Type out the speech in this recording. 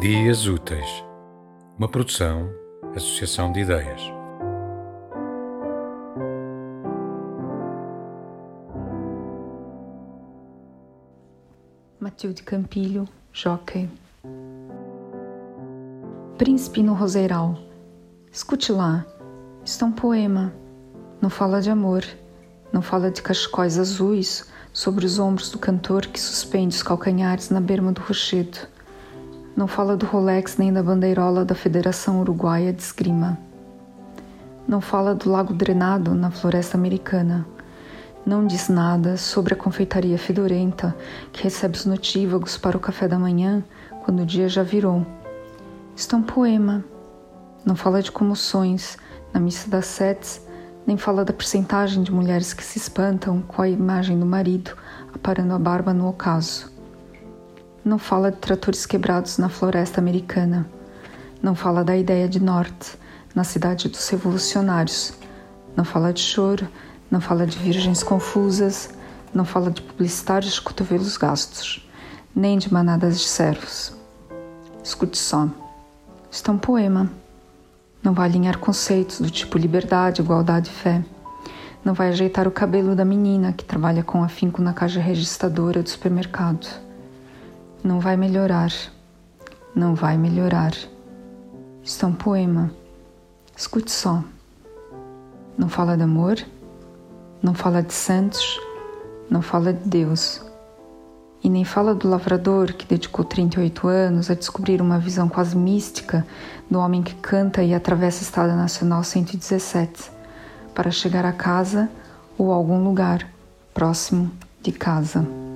Ideias Úteis, uma produção, associação de ideias. Matilde Campilho, Jockey. Príncipe no Roseiral. Escute lá, isto é um poema. Não fala de amor, não fala de cachecóis azuis sobre os ombros do cantor que suspende os calcanhares na berma do rochedo. Não fala do Rolex nem da bandeirola da Federação Uruguaia de Esgrima. Não fala do lago drenado na floresta americana. Não diz nada sobre a confeitaria fedorenta que recebe os notívagos para o café da manhã quando o dia já virou. Isto é um poema. Não fala de comoções na missa das setes, nem fala da percentagem de mulheres que se espantam com a imagem do marido aparando a barba no ocaso. Não fala de tratores quebrados na floresta americana. Não fala da ideia de norte, na cidade dos revolucionários. Não fala de choro, não fala de virgens confusas, não fala de publicitários de cotovelos gastos, nem de manadas de servos. Escute só. Isto é um poema. Não vai alinhar conceitos do tipo liberdade, igualdade e fé. Não vai ajeitar o cabelo da menina que trabalha com afinco na caixa registradora do supermercado não vai melhorar, não vai melhorar. Isto é um poema. Escute só. Não fala de amor, não fala de santos, não fala de Deus. E nem fala do lavrador que dedicou 38 anos a descobrir uma visão quase mística do homem que canta e atravessa a Estrada Nacional 117 para chegar a casa ou a algum lugar próximo de casa.